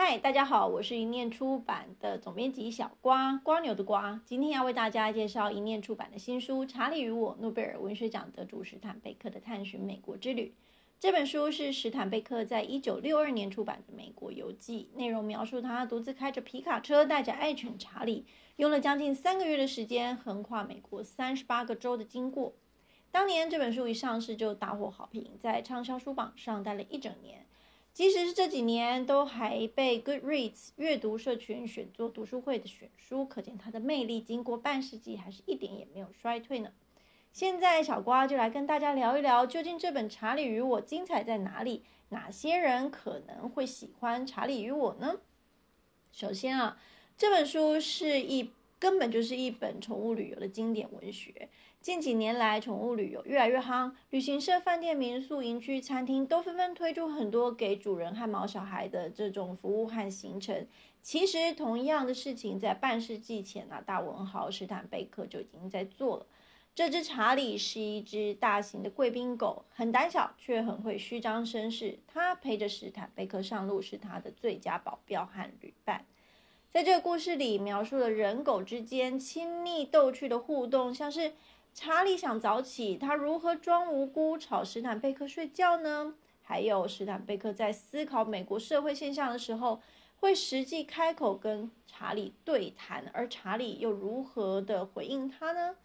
嗨，大家好，我是一念出版的总编辑小瓜，瓜牛的瓜。今天要为大家介绍一念出版的新书《查理与我》，诺贝尔文学奖得主史坦贝克的探寻美国之旅。这本书是史坦贝克在一九六二年出版的美国游记，内容描述他独自开着皮卡车，带着爱犬查理，用了将近三个月的时间，横跨美国三十八个州的经过。当年这本书一上市就大获好评，在畅销书榜上待了一整年。即使是这几年，都还被 Goodreads 阅读社群选作读书会的选书，可见它的魅力经过半世纪还是一点也没有衰退呢。现在小瓜就来跟大家聊一聊，究竟这本《查理与我》精彩在哪里？哪些人可能会喜欢《查理与我》呢？首先啊，这本书是一根本就是一本宠物旅游的经典文学。近几年来，宠物旅游越来越夯，旅行社、饭店、民宿、营区、餐厅都纷纷推出很多给主人和毛小孩的这种服务和行程。其实，同样的事情在半世纪前啊，大文豪史坦贝克就已经在做了。这只查理是一只大型的贵宾狗，很胆小却很会虚张声势。它陪着史坦贝克上路，是他的最佳保镖和旅伴。在这个故事里，描述了人狗之间亲密逗趣的互动，像是。查理想早起，他如何装无辜吵史坦贝克睡觉呢？还有史坦贝克在思考美国社会现象的时候，会实际开口跟查理对谈，而查理又如何的回应他呢？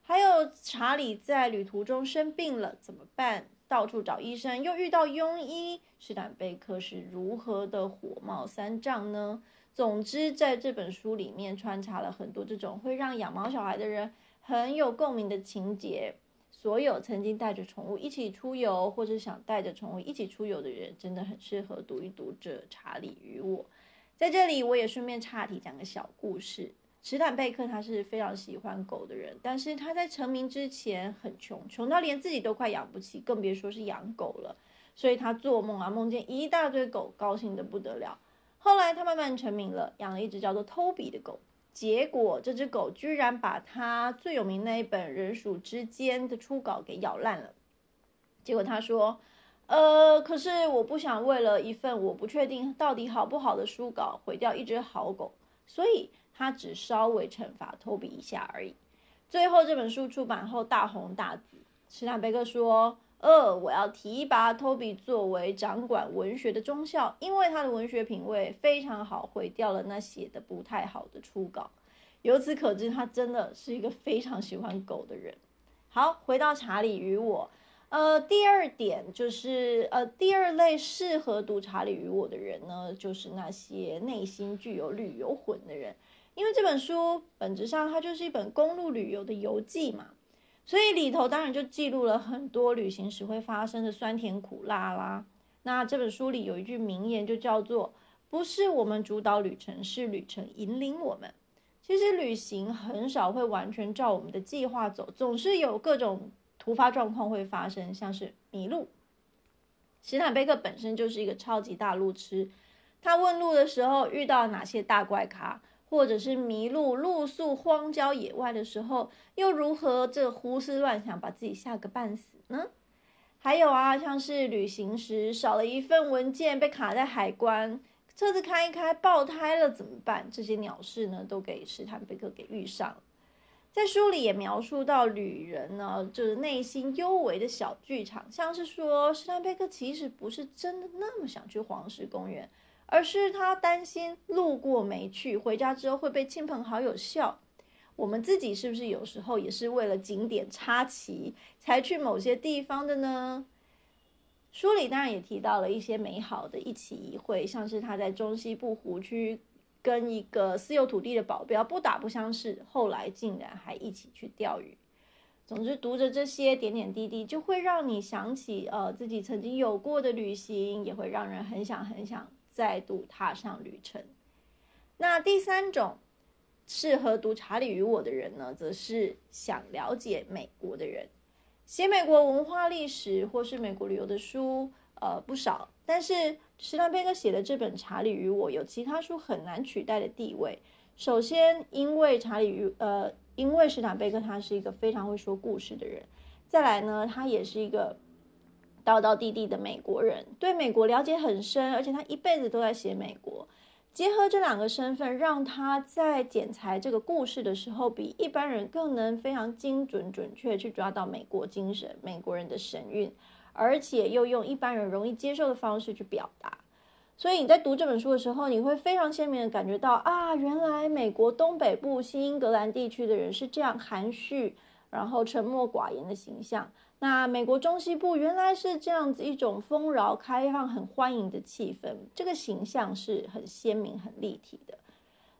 还有查理在旅途中生病了怎么办？到处找医生，又遇到庸医，史坦贝克是如何的火冒三丈呢？总之，在这本书里面穿插了很多这种会让养猫小孩的人。很有共鸣的情节，所有曾经带着宠物一起出游，或者想带着宠物一起出游的人，真的很适合读一读这《查理与我》。在这里，我也顺便岔题讲个小故事。史坦贝克他是非常喜欢狗的人，但是他在成名之前很穷，穷到连自己都快养不起，更别说是养狗了。所以他做梦啊，梦见一大堆狗，高兴的不得了。后来他慢慢成名了，养了一只叫做托比的狗。结果，这只狗居然把他最有名那一本《人鼠之间》的初稿给咬烂了。结果他说：“呃，可是我不想为了一份我不确定到底好不好的书稿毁掉一只好狗，所以他只稍微惩罚托比一下而已。”最后这本书出版后大红大紫。史坦贝克说。二，我要提拔托比作为掌管文学的中校，因为他的文学品味非常好，毁掉了那写的不太好的初稿。由此可知，他真的是一个非常喜欢狗的人。好，回到查理与我，呃，第二点就是，呃，第二类适合读查理与我的人呢，就是那些内心具有旅游魂的人，因为这本书本质上它就是一本公路旅游的游记嘛。所以里头当然就记录了很多旅行时会发生的酸甜苦辣啦。那这本书里有一句名言，就叫做“不是我们主导旅程，是旅程引领我们”。其实旅行很少会完全照我们的计划走，总是有各种突发状况会发生，像是迷路。史坦贝克本身就是一个超级大路痴，他问路的时候遇到哪些大怪咖？或者是迷路露宿荒郊野外的时候，又如何这胡思乱想，把自己吓个半死呢？还有啊，像是旅行时少了一份文件，被卡在海关，车子开一开爆胎了怎么办？这些鸟事呢，都给史坦贝克给遇上了。在书里也描述到旅人呢，就是内心幽微的小剧场，像是说史坦贝克其实不是真的那么想去黄石公园。而是他担心路过没去，回家之后会被亲朋好友笑。我们自己是不是有时候也是为了景点插旗才去某些地方的呢？书里当然也提到了一些美好的一起一会，像是他在中西部湖区跟一个私有土地的保镖不打不相识，后来竟然还一起去钓鱼。总之，读着这些点点滴滴，就会让你想起呃自己曾经有过的旅行，也会让人很想很想。再度踏上旅程。那第三种适合读《查理与我》的人呢，则是想了解美国的人。写美国文化历史或是美国旅游的书，呃，不少。但是史坦贝克写的这本《查理与我》有其他书很难取代的地位。首先，因为查理与呃，因为史坦贝克他是一个非常会说故事的人。再来呢，他也是一个。道道地地的美国人，对美国了解很深，而且他一辈子都在写美国。结合这两个身份，让他在剪裁这个故事的时候，比一般人更能非常精准、准确去抓到美国精神、美国人的神韵，而且又用一般人容易接受的方式去表达。所以你在读这本书的时候，你会非常鲜明的感觉到啊，原来美国东北部新英格兰地区的人是这样含蓄，然后沉默寡言的形象。那美国中西部原来是这样子一种丰饶、开放、很欢迎的气氛，这个形象是很鲜明、很立体的。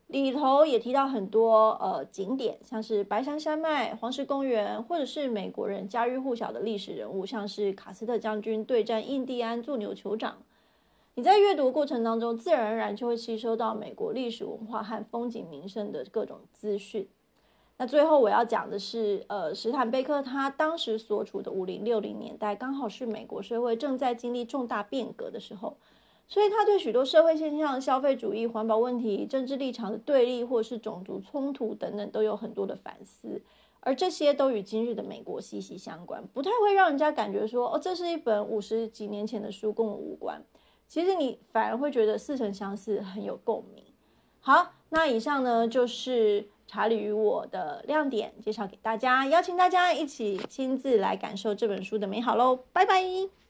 里头也提到很多呃景点，像是白山山脉、黄石公园，或者是美国人家喻户晓的历史人物，像是卡斯特将军对战印第安驻牛酋长。你在阅读过程当中，自然而然就会吸收到美国历史文化和风景名胜的各种资讯。那最后我要讲的是，呃，史坦贝克他当时所处的五零六零年代，刚好是美国社会正在经历重大变革的时候，所以他对许多社会现象、消费主义、环保问题、政治立场的对立，或是种族冲突等等，都有很多的反思，而这些都与今日的美国息息相关，不太会让人家感觉说，哦，这是一本五十几年前的书，跟我无关。其实你反而会觉得似曾相识，很有共鸣。好，那以上呢就是。查理与我的亮点介绍给大家，邀请大家一起亲自来感受这本书的美好喽！拜拜。